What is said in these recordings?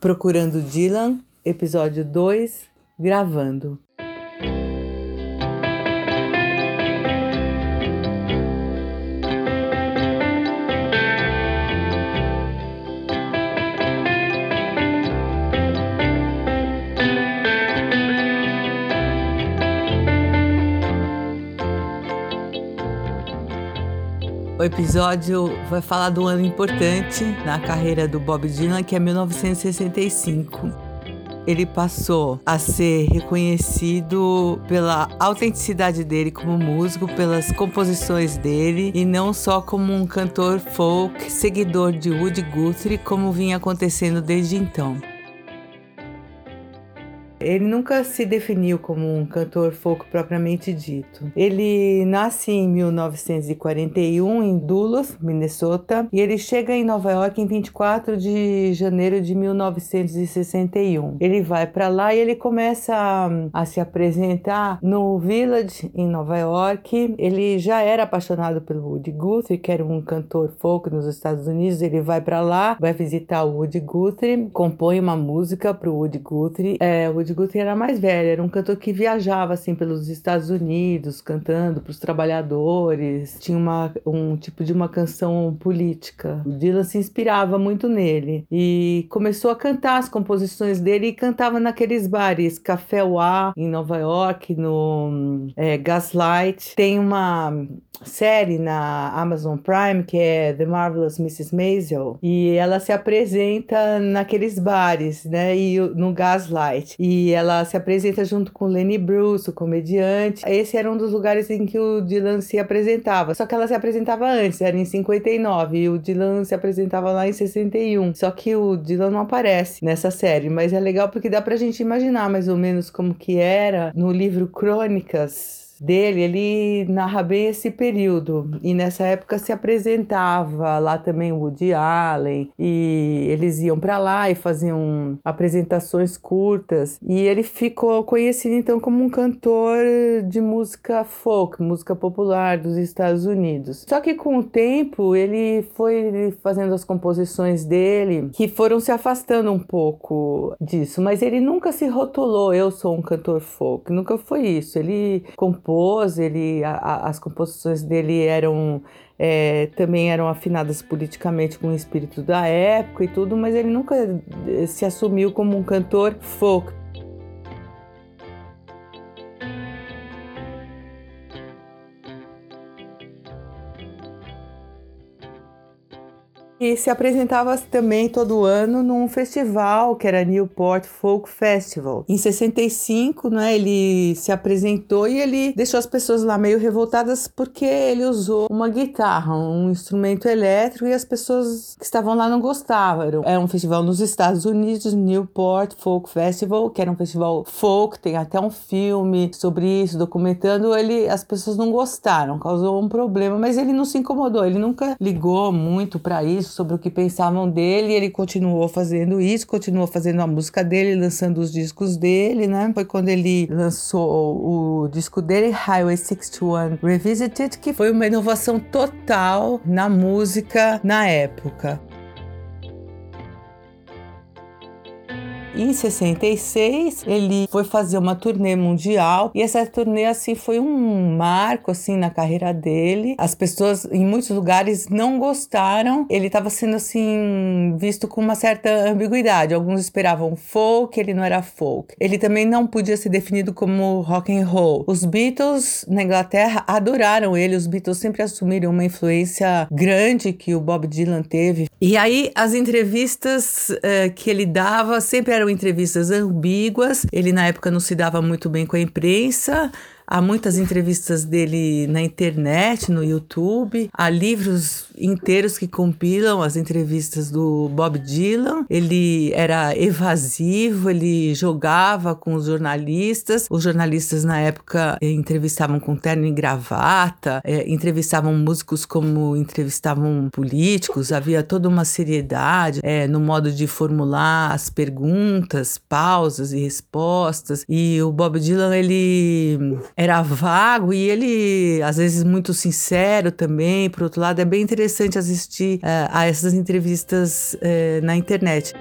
Procurando Dylan, episódio 2, gravando. O episódio vai falar do ano importante na carreira do Bob Dylan, que é 1965 ele passou a ser reconhecido pela autenticidade dele como músico, pelas composições dele e não só como um cantor folk, seguidor de Woody Guthrie, como vinha acontecendo desde então. Ele nunca se definiu como um cantor folk propriamente dito. Ele nasce em 1941 em Duluth, Minnesota, e ele chega em Nova York em 24 de janeiro de 1961. Ele vai para lá e ele começa a, a, se apresentar no Village em Nova York. Ele já era apaixonado pelo Woody Guthrie, que era um cantor folk nos Estados Unidos. Ele vai para lá, vai visitar o Woody Guthrie, compõe uma música para o Woody Guthrie. É, Woody Guthrie era mais velho, era um cantor que viajava assim pelos Estados Unidos, cantando para os trabalhadores. Tinha uma, um tipo de uma canção política. O Dylan se inspirava muito nele e começou a cantar as composições dele e cantava naqueles bares, Café Uá em Nova York, no é, Gaslight. Tem uma série na Amazon Prime que é The Marvelous Mrs. Maisel e ela se apresenta naqueles bares, né? E no Gaslight. E e ela se apresenta junto com Lenny Bruce, o comediante. Esse era um dos lugares em que o Dylan se apresentava. Só que ela se apresentava antes, era em 59, e o Dylan se apresentava lá em 61. Só que o Dylan não aparece nessa série, mas é legal porque dá pra gente imaginar mais ou menos como que era no livro Crônicas dele, ele narra bem esse período. E nessa época se apresentava lá também o Woody Allen, e eles iam para lá e faziam apresentações curtas. E ele ficou conhecido então como um cantor de música folk, música popular dos Estados Unidos. Só que com o tempo ele foi fazendo as composições dele que foram se afastando um pouco disso, mas ele nunca se rotulou, eu sou um cantor folk, nunca foi isso. Ele compôs compôs, ele, a, as composições dele eram é, também eram afinadas politicamente com o espírito da época e tudo, mas ele nunca eh, se assumiu como um cantor folk. E se apresentava também todo ano num festival que era Newport Folk Festival. Em 65, né, ele se apresentou e ele deixou as pessoas lá meio revoltadas porque ele usou uma guitarra, um instrumento elétrico e as pessoas que estavam lá não gostavam. Era um festival nos Estados Unidos, Newport Folk Festival, que era um festival folk, tem até um filme sobre isso, documentando. Ele, as pessoas não gostaram, causou um problema, mas ele não se incomodou, ele nunca ligou muito para isso sobre o que pensavam dele, ele continuou fazendo isso, continuou fazendo a música dele, lançando os discos dele, né? Foi quando ele lançou o disco dele, Highway 61 Revisited, que foi uma inovação total na música na época. Em 66, ele foi fazer uma turnê mundial e essa turnê assim foi um marco assim na carreira dele. As pessoas em muitos lugares não gostaram. Ele estava sendo assim visto com uma certa ambiguidade. Alguns esperavam folk, ele não era folk. Ele também não podia ser definido como rock and roll. Os Beatles na Inglaterra adoraram ele. Os Beatles sempre assumiram uma influência grande que o Bob Dylan teve. E aí as entrevistas uh, que ele dava sempre eram entrevistas ambíguas. Ele na época não se dava muito bem com a imprensa. Há muitas entrevistas dele na internet, no YouTube. Há livros inteiros que compilam as entrevistas do Bob Dylan. Ele era evasivo, ele jogava com os jornalistas. Os jornalistas na época eh, entrevistavam com terno e gravata, eh, entrevistavam músicos como entrevistavam políticos. Havia toda uma seriedade eh, no modo de formular as perguntas, pausas e respostas. E o Bob Dylan ele era vago e ele, às vezes, muito sincero também. Por outro lado, é bem interessante assistir uh, a essas entrevistas uh, na internet.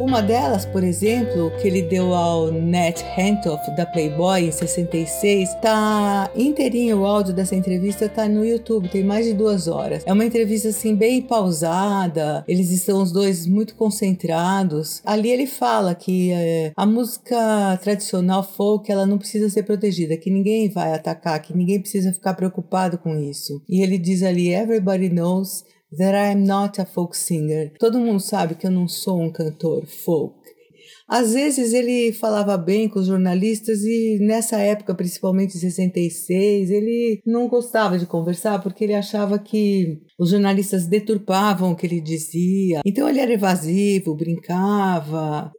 Uma delas, por exemplo, que ele deu ao Nat Hentoff da Playboy em 66, tá inteirinho o áudio dessa entrevista tá no YouTube, tem mais de duas horas. É uma entrevista assim bem pausada, eles estão os dois muito concentrados. Ali ele fala que é, a música tradicional folk ela não precisa ser protegida, que ninguém vai atacar, que ninguém precisa ficar preocupado com isso. E ele diz ali: Everybody knows that I am not a folk singer. Todo mundo sabe que eu não sou um cantor folk. Às vezes ele falava bem com os jornalistas e nessa época, principalmente em 66, ele não gostava de conversar porque ele achava que os jornalistas deturpavam o que ele dizia. Então ele era evasivo, brincava,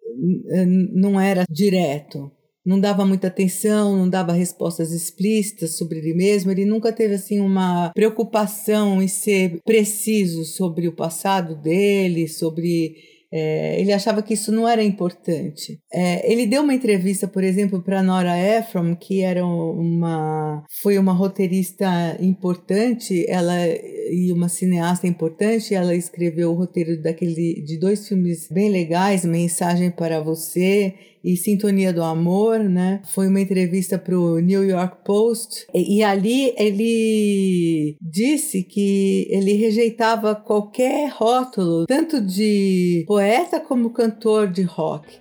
não era direto não dava muita atenção, não dava respostas explícitas sobre ele mesmo. Ele nunca teve assim uma preocupação em ser preciso sobre o passado dele, sobre é, ele achava que isso não era importante. É, ele deu uma entrevista, por exemplo, para Nora Ephron, que era uma foi uma roteirista importante, ela e uma cineasta importante. Ela escreveu o roteiro daquele de dois filmes bem legais, Mensagem para Você e Sintonia do Amor, né? Foi uma entrevista para o New York Post e, e, ali ele disse que ele rejeitava qualquer rótulo, tanto de poeta como cantor de rock.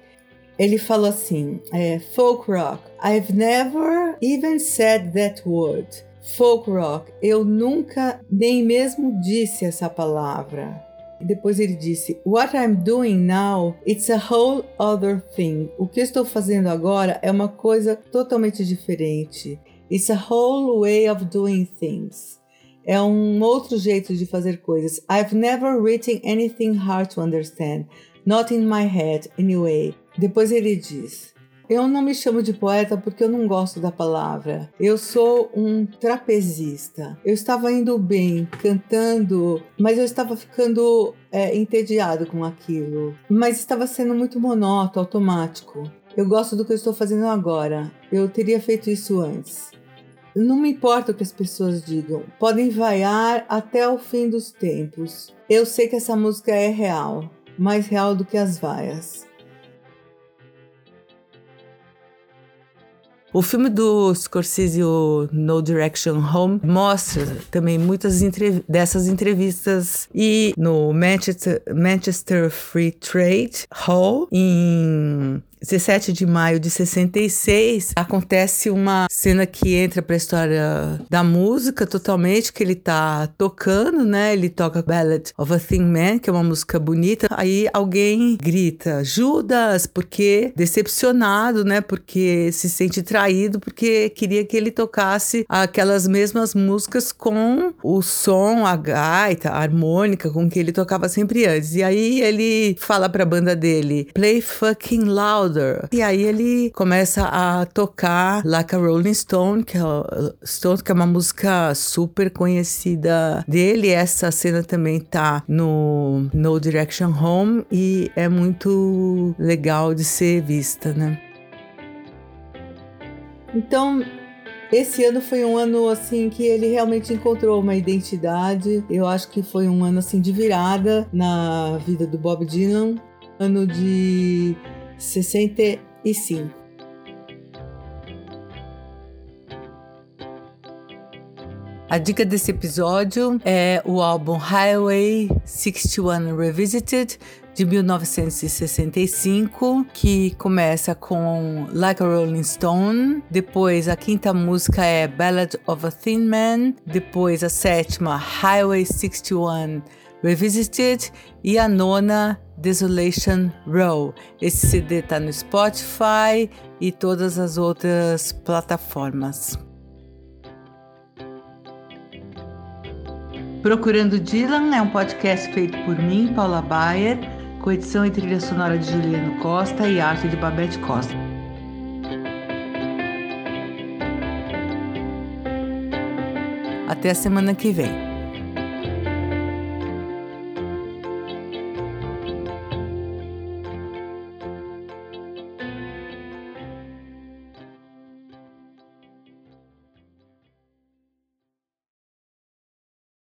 Ele falou assim: é, folk rock. I've never even said that word. Folk rock. Eu nunca nem mesmo disse essa palavra. Depois ele disse: What I'm doing now, it's a whole other thing. O que estou fazendo agora é uma coisa totalmente diferente. It's a whole way of doing things. É um outro jeito de fazer coisas. I've never written anything hard to understand. Not in my head, anyway. Depois ele diz: eu não me chamo de poeta porque eu não gosto da palavra. Eu sou um trapezista. Eu estava indo bem, cantando, mas eu estava ficando é, entediado com aquilo. Mas estava sendo muito monótono, automático. Eu gosto do que eu estou fazendo agora. Eu teria feito isso antes. Não me importa o que as pessoas digam. Podem vaiar até o fim dos tempos. Eu sei que essa música é real, mais real do que as vaias. O filme do Scorsese, o No Direction Home, mostra também muitas entrev dessas entrevistas. E no Manchester, Manchester Free Trade Hall, em 17 de maio de 66, acontece uma cena que entra para a história da música totalmente, que ele tá tocando, né? Ele toca Ballad of a Thin Man, que é uma música bonita. Aí alguém grita, Judas, porque decepcionado, né? Porque se sente traído, porque queria que ele tocasse aquelas mesmas músicas com o som, a gaita, a harmônica, com que ele tocava sempre antes. E aí ele fala para a banda dele, play fucking loud Louder. E aí ele começa a tocar Like a Rolling Stone, que é, Stone, que é uma música super conhecida dele. Essa cena também tá no No Direction Home e é muito legal de ser vista, né? Então, esse ano foi um ano assim que ele realmente encontrou uma identidade. Eu acho que foi um ano assim de virada na vida do Bob Dylan, ano de 65. A dica desse episódio é o álbum Highway 61 Revisited de 1965, que começa com Like a Rolling Stone, depois a quinta música é Ballad of a Thin Man, depois a sétima Highway 61 Revisited e a nona Desolation Row. Esse CD tá no Spotify e todas as outras plataformas. Procurando Dylan é um podcast feito por mim, Paula Bayer, com edição e trilha sonora de Juliano Costa e arte de Babette Costa. Até a semana que vem.